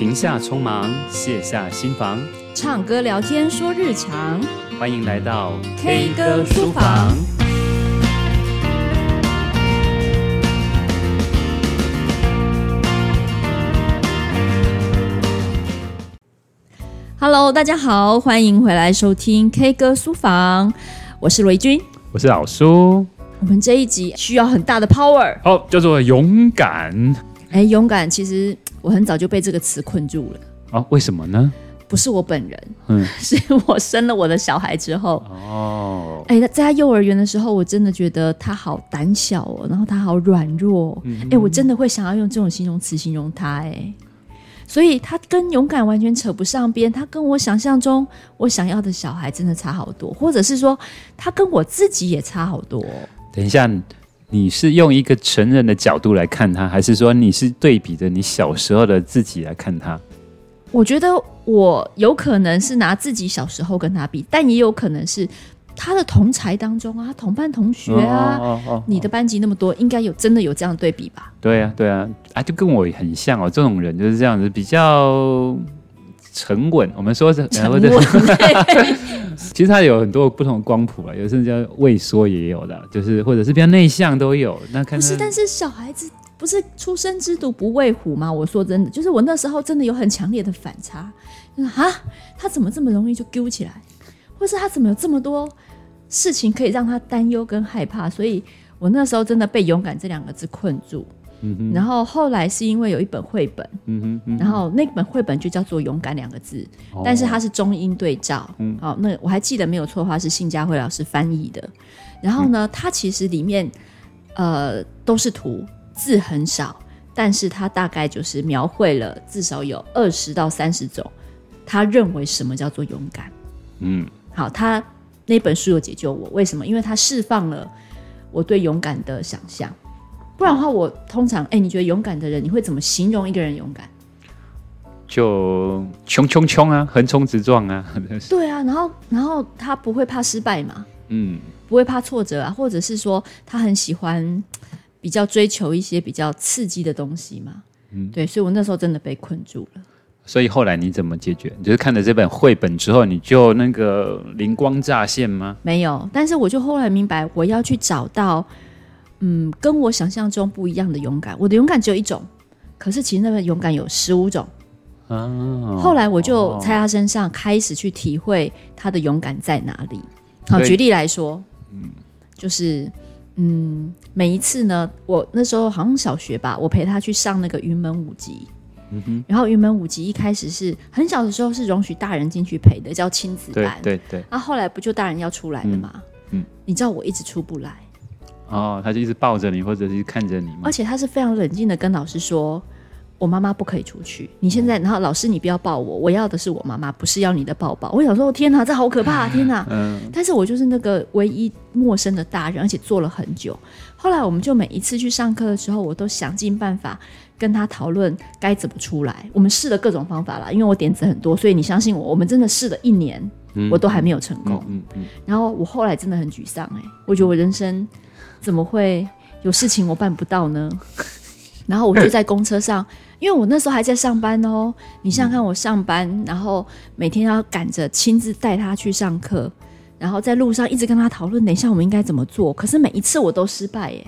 停下匆忙，卸下心防，唱歌聊天说日常。欢迎来到 K 歌书房。Hello，大家好，欢迎回来收听 K 歌书房。我是雷军，我是老苏。我们这一集需要很大的 power，哦，叫做勇敢。哎，勇敢，其实我很早就被这个词困住了。哦，为什么呢？不是我本人，嗯，是我生了我的小孩之后。哦，哎，在他幼儿园的时候，我真的觉得他好胆小哦，然后他好软弱。嗯，哎，我真的会想要用这种形容词形容他。哎。所以他跟勇敢完全扯不上边，他跟我想象中我想要的小孩真的差好多，或者是说他跟我自己也差好多。等一下，你是用一个成人的角度来看他，还是说你是对比着你小时候的自己来看他？我觉得我有可能是拿自己小时候跟他比，但也有可能是。他的同才当中啊，同班同学啊，哦哦哦哦、你的班级那么多，应该有真的有这样对比吧？对啊，对啊，啊，就跟我很像哦。这种人就是这样子，比较沉稳。我们说是沉稳。其实他有很多不同的光谱啊，有甚至叫畏缩也有的，就是或者是比较内向都有。那看，看，不是，但是小孩子不是初生之犊不畏虎吗？我说真的，就是我那时候真的有很强烈的反差，就是啊，他怎么这么容易就丢起来？或是他怎么有这么多事情可以让他担忧跟害怕？所以我那时候真的被“勇敢”这两个字困住。嗯。然后后来是因为有一本绘本，嗯哼，嗯。然后那本绘本就叫做“勇敢”两个字，哦，但是它是中英对照。嗯。好，那我还记得没有错的话是信佳慧老师翻译的。然后呢，它其实里面呃都是图，字很少，但是它大概就是描绘了至少有二十到三十种他认为什么叫做勇敢。嗯。好，他那本书有解救我，为什么？因为他释放了我对勇敢的想象。不然的话，我通常，哎，你觉得勇敢的人，你会怎么形容一个人勇敢？就冲冲冲啊，横冲直撞啊。对啊，然后然后他不会怕失败嘛？嗯，不会怕挫折啊，或者是说他很喜欢比较追求一些比较刺激的东西嘛？嗯，对，所以我那时候真的被困住了。所以后来你怎么解决？你就是看了这本绘本之后，你就那个灵光乍现吗？没有，但是我就后来明白，我要去找到，嗯，跟我想象中不一样的勇敢。我的勇敢只有一种，可是其实那份勇敢有十五种。啊。后来我就在他身上开始去体会他的勇敢在哪里。好，举例来说，嗯，就是嗯，每一次呢，我那时候好像小学吧，我陪他去上那个云门舞集。嗯哼，然后云门舞集一开始是很小的时候是容许大人进去陪的，叫亲子班。对对对。啊，后来不就大人要出来了吗？嗯，嗯，你知道我一直出不来。哦，他就一直抱着你，或者是看着你吗？而且他是非常冷静的跟老师说：“我妈妈不可以出去，你现在，然后老师你不要抱我，我要的是我妈妈，不是要你的抱抱。”我想说：“天哪，这好可怕！天哪！”嗯。但是我就是那个唯一陌生的大人，而且坐了很久。后来我们就每一次去上课的时候，我都想尽办法。跟他讨论该怎么出来，我们试了各种方法啦，因为我点子很多，所以你相信我，我们真的试了一年，嗯、我都还没有成功。嗯嗯嗯嗯、然后我后来真的很沮丧，哎，我觉得我人生怎么会有事情我办不到呢？然后我就在公车上，因为我那时候还在上班哦。你想想看，我上班，然后每天要赶着亲自带他去上课，然后在路上一直跟他讨论，等一下我们应该怎么做。可是每一次我都失败，耶，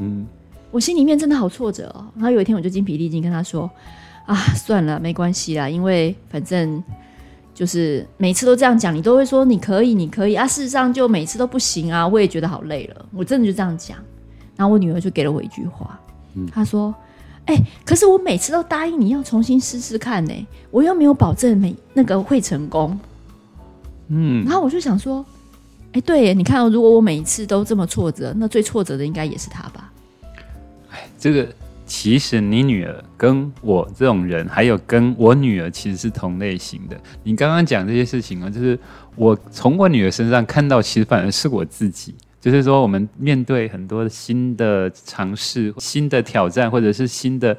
嗯。我心里面真的好挫折哦，然后有一天我就精疲力尽跟他说：“啊，算了，没关系啦，因为反正就是每次都这样讲，你都会说你可以，你可以啊，事实上就每次都不行啊，我也觉得好累了，我真的就这样讲。然后我女儿就给了我一句话，嗯，她说：‘哎、欸，可是我每次都答应你要重新试试看呢，我又没有保证每那个会成功。’嗯，然后我就想说：‘哎、欸，对耶，你看，如果我每一次都这么挫折，那最挫折的应该也是他吧。’哎这个其实你女儿跟我这种人，还有跟我女儿其实是同类型的。你刚刚讲这些事情啊，就是我从我女儿身上看到，其实反而是我自己。就是说，我们面对很多新的尝试、新的挑战，或者是新的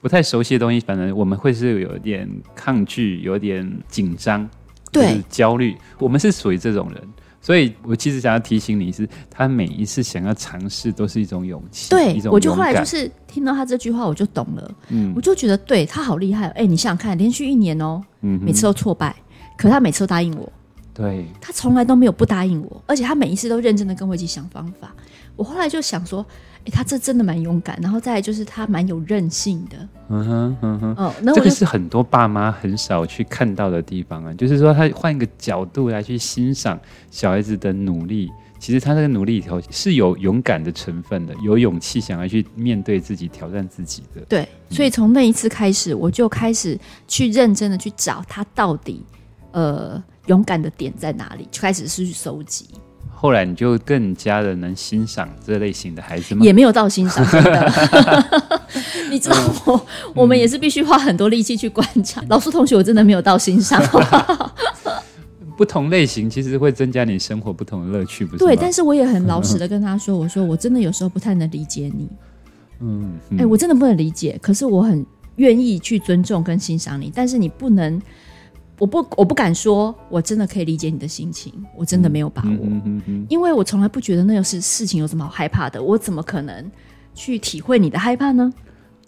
不太熟悉的东西，反正我们会是有点抗拒、有点紧张、对，焦虑。我们是属于这种人。所以我其实想要提醒你是，他每一次想要尝试都是一种勇气。对，我就后来就是听到他这句话，我就懂了。嗯，我就觉得对他好厉害。哎，你想想看，连续一年哦，嗯，每次都挫败，可他每次都答应我。对，他从来都没有不答应我，而且他每一次都认真的跟我一起想方法。我后来就想说，哎，他这真的蛮勇敢，然后再来就是他蛮有韧性的。嗯哼，嗯哼，哦，那这个是很多爸妈很少去看到的地方啊。就是说，他换一个角度来去欣赏小孩子的努力，其实他这个努力里头是有勇敢的成分的，有勇气想要去面对自己、挑战自己的。对，所以从那一次开始，我就开始去认真的去找他到底，呃。勇敢的点在哪里？就开始是去收集。后来你就更加的能欣赏这类型的孩子吗？也没有到欣赏，真的。你知道我，嗯、我们也是必须花很多力气去观察。老师同学，我真的没有到欣赏。不同类型其实会增加你生活不同的乐趣，不是？对，但是我也很老实的跟他说：“我说我真的有时候不太能理解你。嗯”嗯，哎、欸，我真的不能理解，可是我很愿意去尊重跟欣赏你，但是你不能。我不，我不敢说，我真的可以理解你的心情，我真的没有把握，因为我从来不觉得那个是事情有什么好害怕的，我怎么可能去体会你的害怕呢？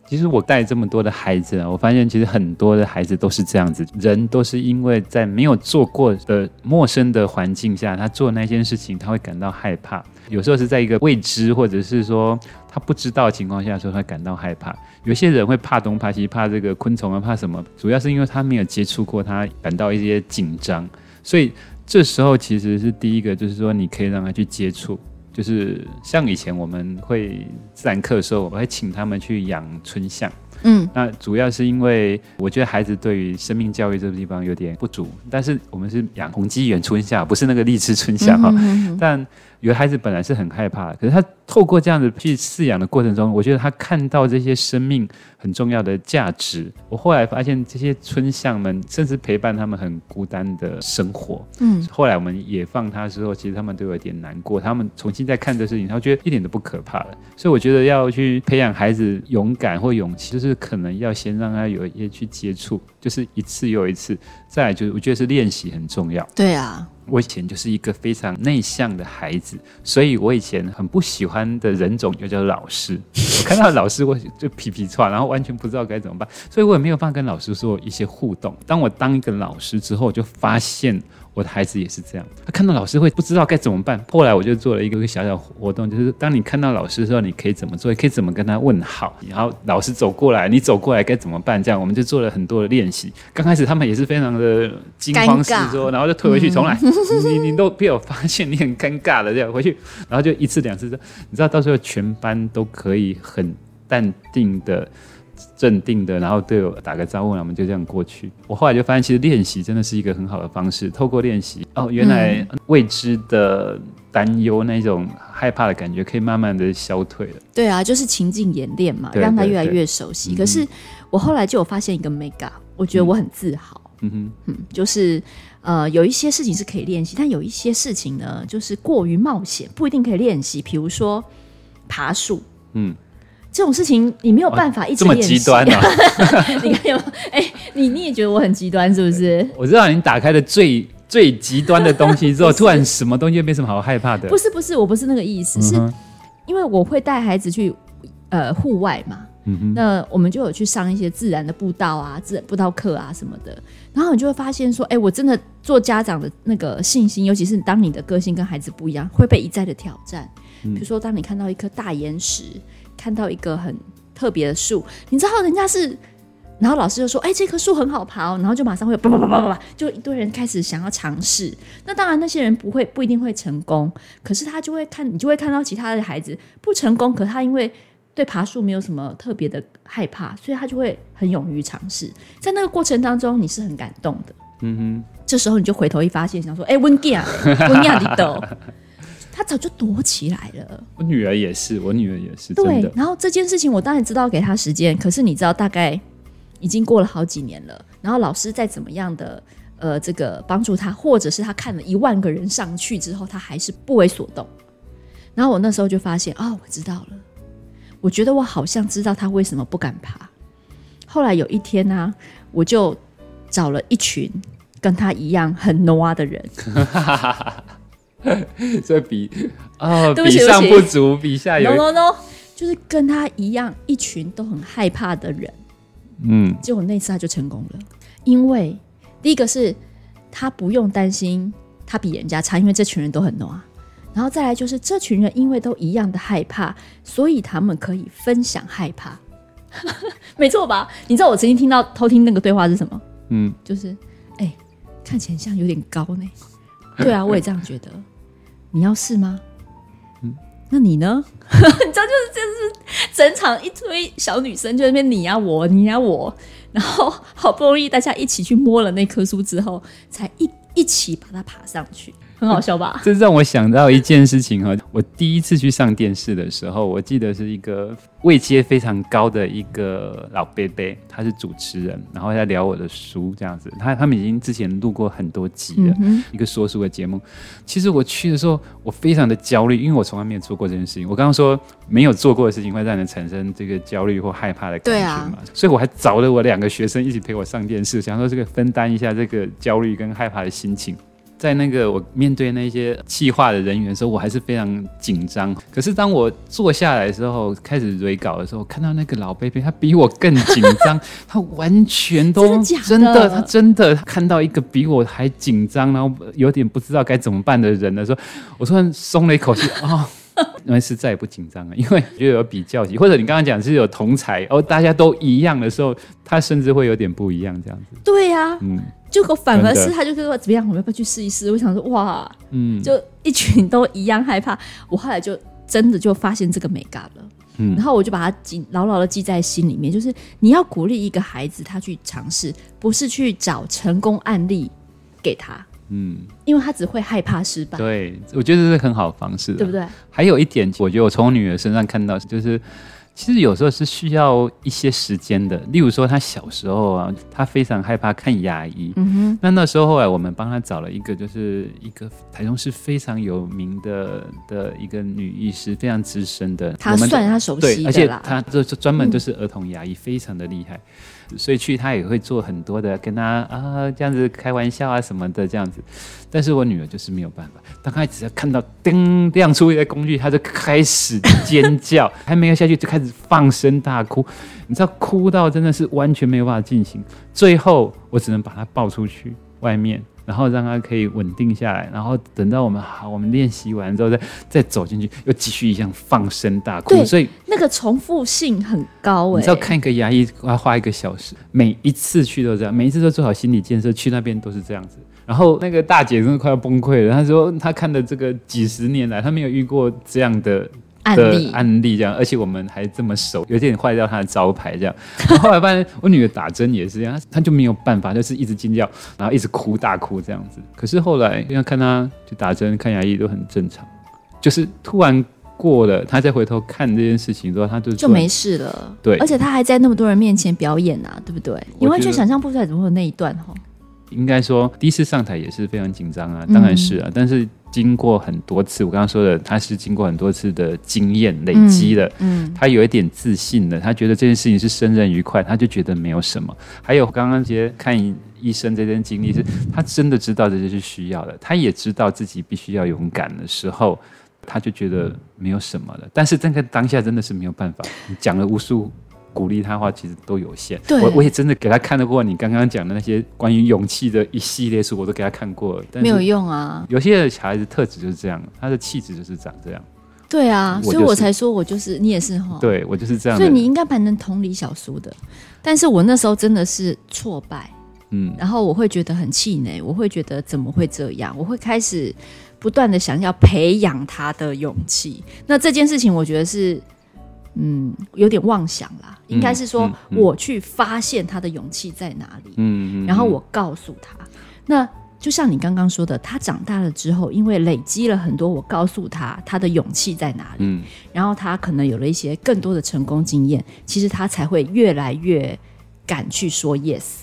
其实我带这么多的孩子啊，我发现其实很多的孩子都是这样子，人都是因为在没有做过的陌生的环境下，他做那件事情，他会感到害怕。有时候是在一个未知，或者是说他不知道的情况下，说他感到害怕。有些人会怕东怕西，怕这个昆虫啊，怕什么？主要是因为他没有接触过，他感到一些紧张。所以这时候其实是第一个，就是说你可以让他去接触。就是像以前我们会自然课的时候，我会请他们去养春象。嗯，那主要是因为我觉得孩子对于生命教育这个地方有点不足。但是我们是养红鸡园春象，不是那个荔枝春象哈。但有的孩子本来是很害怕，可是他透过这样子去饲养的过程中，我觉得他看到这些生命很重要的价值。我后来发现，这些村象们甚至陪伴他们很孤单的生活。嗯，后来我们也放他的时候，其实他们都有点难过。他们重新再看这事情，他觉得一点都不可怕了。所以我觉得要去培养孩子勇敢或勇气，就是可能要先让他有一些去接触，就是一次又一次。再来就是，我觉得是练习很重要。对啊。我以前就是一个非常内向的孩子，所以我以前很不喜欢的人种就叫老师。我看到老师，我就皮皮挫，然后完全不知道该怎么办，所以我也没有办法跟老师做一些互动。当我当一个老师之后，我就发现。我的孩子也是这样，他看到老师会不知道该怎么办。后来我就做了一个小小活动，就是当你看到老师的时候，你可以怎么做？可以怎么跟他问好？然后老师走过来，你走过来该怎么办？这样我们就做了很多的练习。刚开始他们也是非常的惊慌失措，然后就退回去重来。嗯、你你都被我发现你很尴尬的，这样回去，然后就一次两次，你知道到时候全班都可以很淡定的。镇定的，然后对我打个招呼，然后我们就这样过去。我后来就发现，其实练习真的是一个很好的方式。透过练习，哦，原来未知的担忧、那种害怕的感觉，可以慢慢的消退了。对啊，就是情境演练嘛，让他越来越熟悉。可是我后来就有发现一个 mega，我觉得我很自豪。嗯哼，嗯，就是呃，有一些事情是可以练习，但有一些事情呢，就是过于冒险，不一定可以练习。比如说爬树，嗯。这种事情你没有办法一直。这么极端啊！你看有哎、欸，你你也觉得我很极端是不是？我知道你打开的最最极端的东西之后，突然什么东西又没什么好害怕的。不是不是，我不是那个意思，嗯、是因为我会带孩子去呃户外嘛，嗯、哼那我们就有去上一些自然的步道啊、自然步道课啊什么的，然后你就会发现说，哎、欸，我真的做家长的那个信心，尤其是当你的个性跟孩子不一样，会被一再的挑战。嗯、比如说，当你看到一颗大岩石。看到一个很特别的树，你知道人家是，然后老师就说：“哎、欸，这棵树很好爬哦。”然后就马上会有叭叭叭叭叭，就一堆人开始想要尝试。那当然，那些人不会不一定会成功，可是他就会看，你就会看到其他的孩子不成功，可他因为对爬树没有什么特别的害怕，所以他就会很勇于尝试。在那个过程当中，你是很感动的。嗯哼，这时候你就回头一发现，想说：“哎、欸，温吉啊，温亚里斗。” 他早就躲起来了。我女儿也是，我女儿也是。对，然后这件事情我当然知道给他时间，可是你知道大概已经过了好几年了。然后老师再怎么样的呃这个帮助他，或者是他看了一万个人上去之后，他还是不为所动。然后我那时候就发现啊、哦，我知道了。我觉得我好像知道他为什么不敢爬。后来有一天呢、啊，我就找了一群跟他一样很 noa 的人。这比啊，比上不足，比下有。No no no，就是跟他一样，一群都很害怕的人。嗯，结果那次他就成功了，因为第一个是他不用担心他比人家差，因为这群人都很暖。然后再来就是这群人因为都一样的害怕，所以他们可以分享害怕。没错吧？你知道我曾经听到偷听那个对话是什么？嗯，就是哎、欸，看起来像有点高呢。对啊，我也这样觉得。你要试吗？嗯，那你呢？你知道，就是就是整场一堆小女生就在那边你呀我，你呀我，然后好不容易大家一起去摸了那棵树之后，才一一起把它爬上去。很好笑吧？这让我想到一件事情哈，我第一次去上电视的时候，我记得是一个位阶非常高的一个老伯伯，他是主持人，然后在聊我的书这样子。他他们已经之前录过很多集了，嗯、一个说书的节目。其实我去的时候，我非常的焦虑，因为我从来没有做过这件事情。我刚刚说没有做过的事情会让人产生这个焦虑或害怕的感觉嘛，啊、所以我还找了我两个学生一起陪我上电视，想说这个分担一下这个焦虑跟害怕的心情。在那个我面对那些企划的人员的时候，我还是非常紧张。可是当我坐下来的时候，开始蕊稿的时候，看到那个老贝贝，他比我更紧张，他完全都真的，真的，他真的看到一个比我还紧张，然后有点不知道该怎么办的人的时候，我突然松了一口气啊。哦 因为是再也不紧张了，因为就有比较级，或者你刚刚讲是有同才哦，大家都一样的时候，他甚至会有点不一样这样子。对呀、啊，嗯，就反而是他就说怎么样，我们要不要去试一试？我想说哇，嗯，就一群都一样害怕，我后来就真的就发现这个美感了，嗯，然后我就把它紧牢牢的记在心里面，就是你要鼓励一个孩子他去尝试，不是去找成功案例给他。嗯，因为他只会害怕失败。对，我觉得这是很好的方式，对不对？还有一点，我觉得我从我女儿身上看到，就是其实有时候是需要一些时间的。例如说，她小时候啊，她非常害怕看牙医。嗯哼。那那时候后来我们帮她找了一个，就是一个台中市非常有名的的一个女医师，非常资深的。她算她熟悉的，而且她就专门就是儿童牙医，嗯、非常的厉害。所以去他也会做很多的跟他啊这样子开玩笑啊什么的这样子，但是我女儿就是没有办法，当她只要看到噔亮出一个工具，她就开始尖叫，还没有下去就开始放声大哭，你知道哭到真的是完全没有办法进行，最后我只能把她抱出去外面。然后让他可以稳定下来，然后等到我们好，我们练习完之后再再走进去，又继续一样放声大哭。所以那个重复性很高哎。你知道看一个牙医要花一个小时，每一次去都这样，每一次都做好心理建设，去那边都是这样子。然后那个大姐真的快要崩溃了，她说她看的这个几十年来，她没有遇过这样的。的案例，案例这样，而且我们还这么熟，有点坏掉他的招牌这样。然后后来发现我女儿打针也是这样，她就没有办法，就是一直尖叫，然后一直哭大哭这样子。可是后来因为看她就打针、看牙医都很正常，就是突然过了，她再回头看这件事情之后，她就就没事了。对，而且她还在那么多人面前表演啊，对不对？你完全想象不出来怎么会有那一段哈。应该说第一次上台也是非常紧张啊，当然是啊，嗯、但是。经过很多次，我刚刚说的，他是经过很多次的经验累积的，嗯，他有一点自信的，他觉得这件事情是胜任愉快，他就觉得没有什么。还有刚刚接看医生这段经历，是他真的知道这些是需要的，他也知道自己必须要勇敢的时候，他就觉得没有什么了。但是这个当下真的是没有办法，你讲了无数。鼓励他的话其实都有限。对，我我也真的给他看得过你刚刚讲的那些关于勇气的一系列书，我都给他看过了。但是没有用啊！有些小孩子特质就是这样，他的气质就是长这样。对啊，就是、所以我才说我就是你也是哈。对，我就是这样。所以你应该蛮能同理小苏的，但是我那时候真的是挫败，嗯，然后我会觉得很气馁，我会觉得怎么会这样？我会开始不断的想要培养他的勇气。那这件事情，我觉得是。嗯，有点妄想啦，应该是说我去发现他的勇气在哪里，嗯，嗯，然后我告诉他，那就像你刚刚说的，他长大了之后，因为累积了很多，我告诉他他的勇气在哪里，嗯，然后他可能有了一些更多的成功经验，其实他才会越来越敢去说 yes。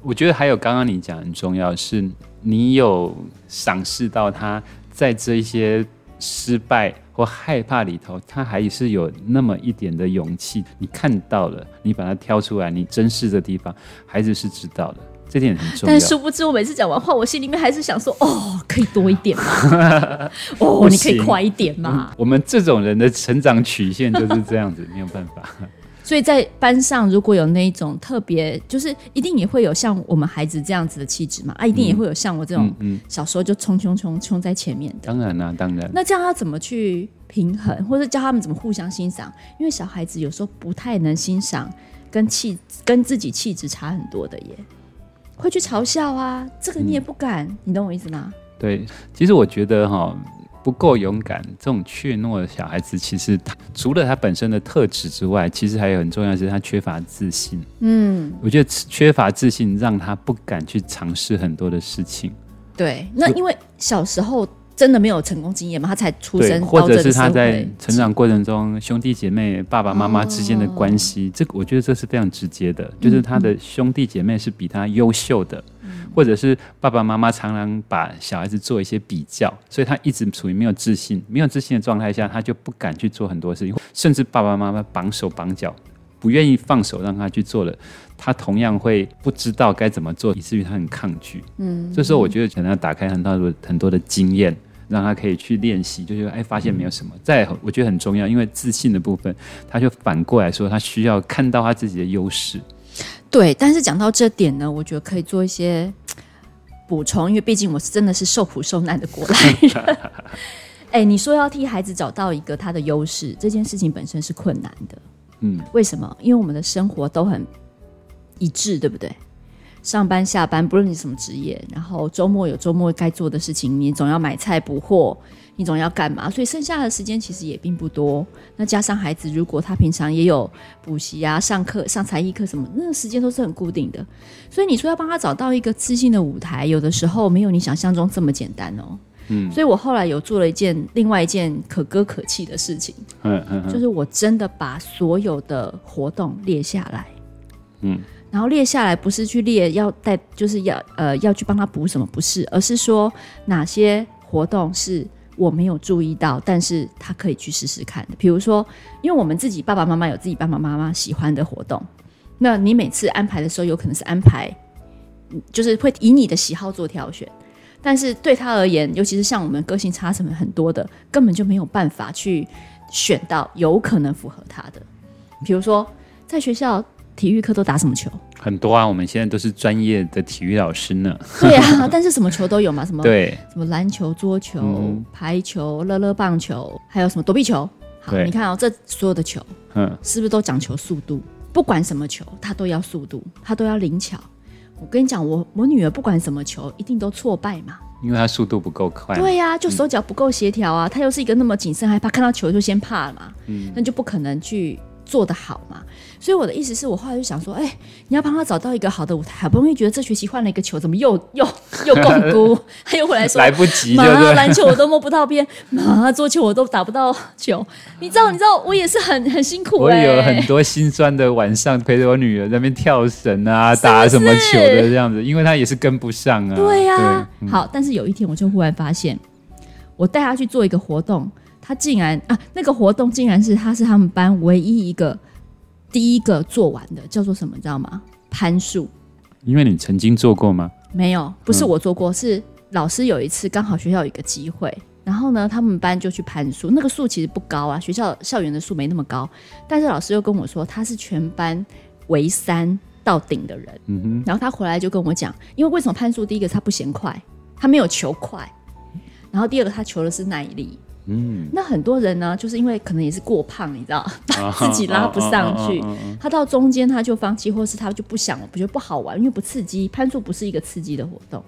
我觉得还有刚刚你讲很重要，是你有赏识到他在这一些失败。或害怕里头，他还是有那么一点的勇气。你看到了，你把它挑出来，你珍视的地方，孩子是知道的。这点很重要。但殊不知，我每次讲完话，我心里面还是想说：哦，可以多一点吗？哦，你可以快一点吗？嗯，我们这种人的成长曲线就是这样子，没有办法。所以在班上，如果有那一种特别，就是一定也会有像我们孩子这样子的气质嘛？啊，一定也会有像我这种，嗯，小时候就冲冲冲冲在前面的。当然啦，当然。那这样要怎么去平衡，或者教他们怎么互相欣赏？因为小孩子有时候不太能欣赏跟气跟自己气质差很多的耶，会去嘲笑啊，这个你也不敢，嗯，你懂我意思吗？对，其实我觉得哈。不够勇敢，这种怯懦的小孩子，其实他除了他本身的特质之外，其实还有很重要的是他缺乏自信。嗯，我觉得缺乏自信让他不敢去尝试很多的事情。对，那因为小时候真的没有成功经验吗，他才出生，或者是他在成长过程中兄弟姐妹、爸爸妈妈之间的关系，哦，这个我觉得这是非常直接的，就是他的兄弟姐妹是比他优秀的。或者是爸爸妈妈常常把小孩子做一些比较，所以他一直处于没有自信、没有自信的状态下，他就不敢去做很多事情，甚至爸爸妈妈绑手绑脚，不愿意放手让他去做了，他同样会不知道该怎么做，以至于他很抗拒。嗯，这时候我觉得可能要打开很多很多的经验，让他可以去练习，就觉得哎，发现没有什么。再我觉得很重要，因为自信的部分，他就反过来说，他需要看到他自己的优势。对，但是讲到这点呢，我觉得可以做一些补充，因为毕竟我是真的是受苦受难的过来人。哎，你说要替孩子找到一个他的优势，这件事情本身是困难的。嗯，为什么？因为我们的生活都很一致，对不对？上班下班，不论你什么职业，然后周末有周末该做的事情，你总要买菜补货。你总要干嘛？所以剩下的时间其实也并不多。那加上孩子，如果他平常也有补习啊、上课、上才艺课什么，那个时间都是很固定的。所以你说要帮他找到一个自信的舞台，有的时候没有你想象中这么简单哦。嗯。所以我后来有做了一件另外一件可歌可泣的事情。嗯嗯。就是我真的把所有的活动列下来。嗯。然后列下来不是去列要带，就是要呃要去帮他补什么，不是，而是说哪些活动是。我没有注意到，但是他可以去试试看的。比如说，因为我们自己爸爸妈妈有自己爸爸妈妈喜欢的活动，那你每次安排的时候，有可能是安排，就是会以你的喜好做挑选。但是对他而言，尤其是像我们个性差什么很多的，根本就没有办法去选到有可能符合他的。比如说，在学校体育课都打什么球？很多啊，我们现在都是专业的体育老师呢。对啊，但是什么球都有嘛，什么对，什么篮球、桌球、嗯、排球、乐乐棒球，还有什么躲避球。好，你看哦，这所有的球，嗯，是不是都讲求速度？不管什么球，它都要速度，它都要灵巧。我跟你讲，我我女儿不管什么球，一定都挫败嘛，因为她速度不够快。对呀、啊，就手脚不够协调啊。她、嗯、又是一个那么谨慎害怕，看到球就先怕了嘛，嗯，那就不可能去。做得好嘛？所以我的意思是我后来就想说，哎、欸，你要帮他找到一个好的舞台，好不容易觉得这学期换了一个球，怎么又 又又摃龟？他又回来说来不及，妈，篮球我都摸不到边，妈，桌球我都打不到球。你知道，你知道，我也是很很辛苦、欸。我有很多心酸的晚上，陪着我女儿在那边跳绳啊，打什么球的这样子，因为她也是跟不上啊。对呀、啊嗯，好，但是有一天我就忽然发现，我带她去做一个活动。他竟然啊，那个活动竟然是他是他们班唯一一个第一个做完的，叫做什么，你知道吗？攀树。因为你曾经做过吗？没有，不是我做过，嗯、是老师有一次刚好学校有一个机会，然后呢，他们班就去攀树。那个树其实不高啊，学校校园的树没那么高，但是老师又跟我说他是全班唯三到顶的人。嗯哼。然后他回来就跟我讲，因为为什么攀树？第一个他不嫌快，他没有求快，然后第二个他求的是耐力。嗯，那很多人呢，就是因为可能也是过胖，你知道，自己拉不上去，他到中间他就放弃，或是他就不想了，不觉得不好玩，因为不刺激。攀树不是一个刺激的活动，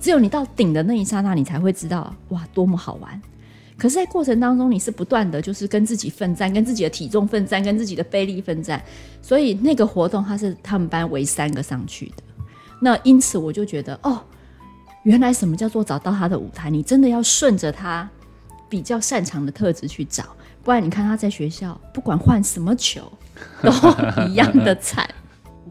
只有你到顶的那一刹那，你才会知道哇，多么好玩。可是，在过程当中，你是不断的，就是跟自己奋战，跟自己的体重奋战，跟自己的背力奋战。所以那个活动，他是他们班唯三个上去的。那因此，我就觉得哦，原来什么叫做找到他的舞台？你真的要顺着他。比较擅长的特质去找，不然你看他在学校不管换什么球，都一样的惨。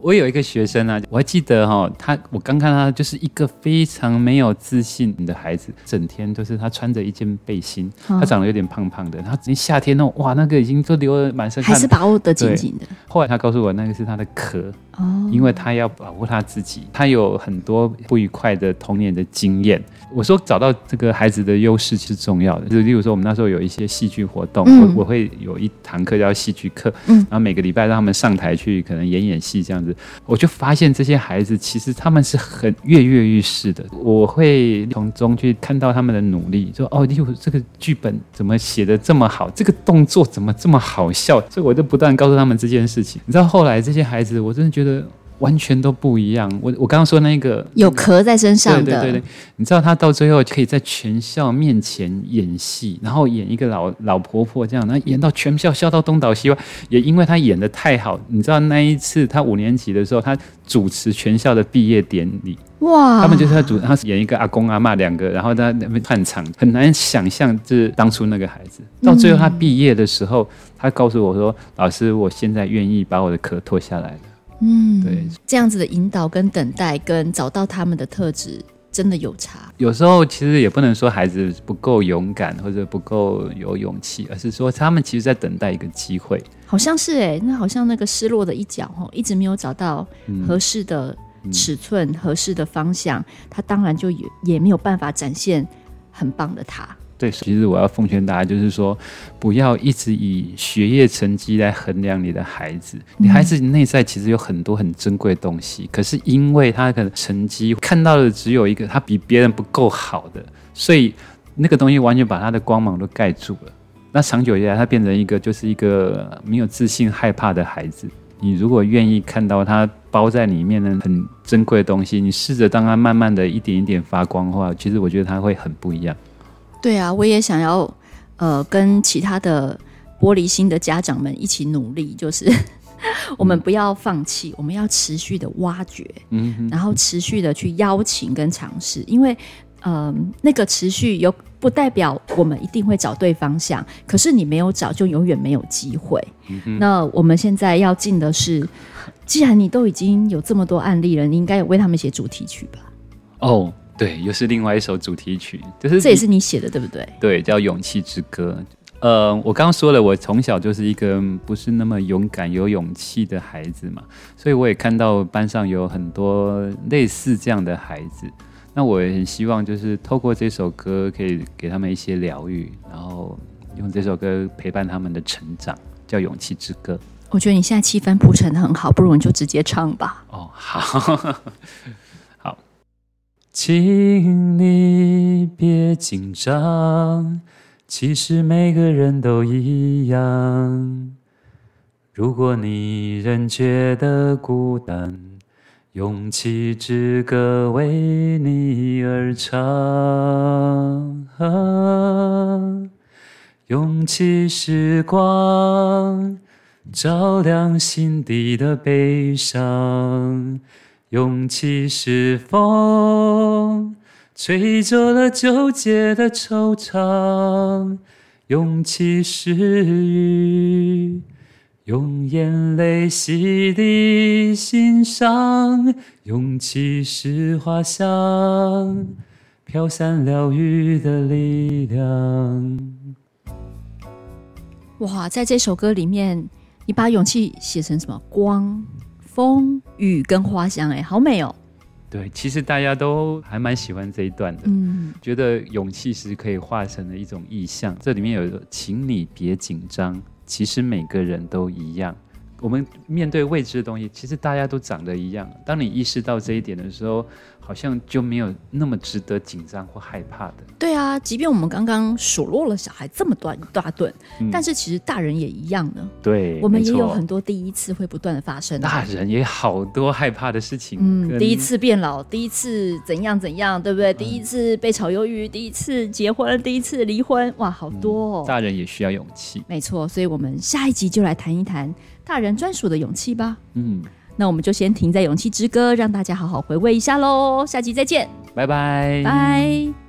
我有一个学生啊，我还记得哈、哦，他我刚看他就是一个非常没有自信的孩子，整天都是他穿着一件背心，他长得有点胖胖的，他夏天那种哇，那个已经都流了满身汗，还是把握得紧紧的。后来他告诉我，那个是他的壳，哦，因为他要保护他自己，他有很多不愉快的童年的经验。我说找到这个孩子的优势是重要的，就例如说我们那时候有一些戏剧活动，嗯、我我会有一堂课叫戏剧课，嗯，然后每个礼拜让他们上台去可能演演戏这样子，我就发现这些孩子其实他们是很跃跃欲试的，我会从中去看到他们的努力，说哦，例如这个剧本怎么写的这么好，这个动作怎么这么好笑，所以我就不断告诉他们这件事情。你知道后来这些孩子，我真的觉得。完全都不一样。我我刚刚说那个有壳在身上的，对对对对，你知道他到最后可以在全校面前演戏，然后演一个老老婆婆这样，然后演到全校笑到东倒西歪。也因为他演的太好，你知道那一次他五年级的时候，他主持全校的毕业典礼。哇！他们就是他主，他是演一个阿公阿嬷两个，然后在那边串场，很难想象就是当初那个孩子。到最后他毕业的时候，嗯、他告诉我说：“老师，我现在愿意把我的壳脱下来了。”嗯，对，这样子的引导跟等待，跟找到他们的特质，真的有差。有时候其实也不能说孩子不够勇敢或者不够有勇气，而是说他们其实在等待一个机会。好像是哎、欸，那好像那个失落的一角哈，一直没有找到合适的尺寸、合适的方向，他当然就也也没有办法展现很棒的他。对，其实我要奉劝大家，就是说，不要一直以学业成绩来衡量你的孩子。你孩子内在其实有很多很珍贵的东西，可是因为他可能成绩看到的只有一个，他比别人不够好的，所以那个东西完全把他的光芒都盖住了。那长久以来，他变成一个就是一个没有自信、害怕的孩子。你如果愿意看到他包在里面的很珍贵的东西，你试着当他慢慢的一点一点发光的话，其实我觉得他会很不一样。对啊，我也想要，呃，跟其他的玻璃心的家长们一起努力，就是 我们不要放弃，我们要持续的挖掘，嗯，然后持续的去邀请跟尝试，因为，嗯，那个持续有不代表我们一定会找对方向，可是你没有找，就永远没有机会。嗯哼，那我们现在要进的是，既然你都已经有这么多案例了，你应该有为他们写主题曲吧？哦。对，又是另外一首主题曲，就是这也是你写的，对不对？对，叫《勇气之歌》。呃，我刚刚说了，我从小就是一个不是那么勇敢、有勇气的孩子嘛，所以我也看到班上有很多类似这样的孩子。那我也很希望，就是透过这首歌，可以给他们一些疗愈，然后用这首歌陪伴他们的成长，叫《勇气之歌》。我觉得你现在气氛铺陈的很好，不如你就直接唱吧。哦，好。请你别紧张，其实每个人都一样。如果你仍觉得孤单，勇气之歌为你而唱。啊，勇气是光，照亮心底的悲伤。勇气是风，吹走了纠结的惆怅；勇气是雨，用眼泪洗涤心伤；勇气是花香，飘散疗愈的力量。哇，在这首歌里面，你把勇气写成什么？光。风雨跟花香，哎，好美哦！对，其实大家都还蛮喜欢这一段的，嗯，觉得勇气是可以化成的一种意象。这里面有一个，请你别紧张，其实每个人都一样。我们面对未知的东西，其实大家都长得一样。当你意识到这一点的时候，好像就没有那么值得紧张或害怕的。对啊，即便我们刚刚数落了小孩这么短一大顿，嗯，但是其实大人也一样呢。对，我们也有很多第一次会不断的发生。大人也好多害怕的事情。嗯，第一次变老，第一次怎样怎样，对不对？嗯，第一次被炒鱿鱼，第一次结婚，第一次离婚，哇，好多哦。大人也需要勇气。没错，所以我们下一集就来谈一谈大人专属的勇气吧。嗯。那我们就先停在《勇气之歌》，让大家好好回味一下喽。下期再见，拜拜，拜。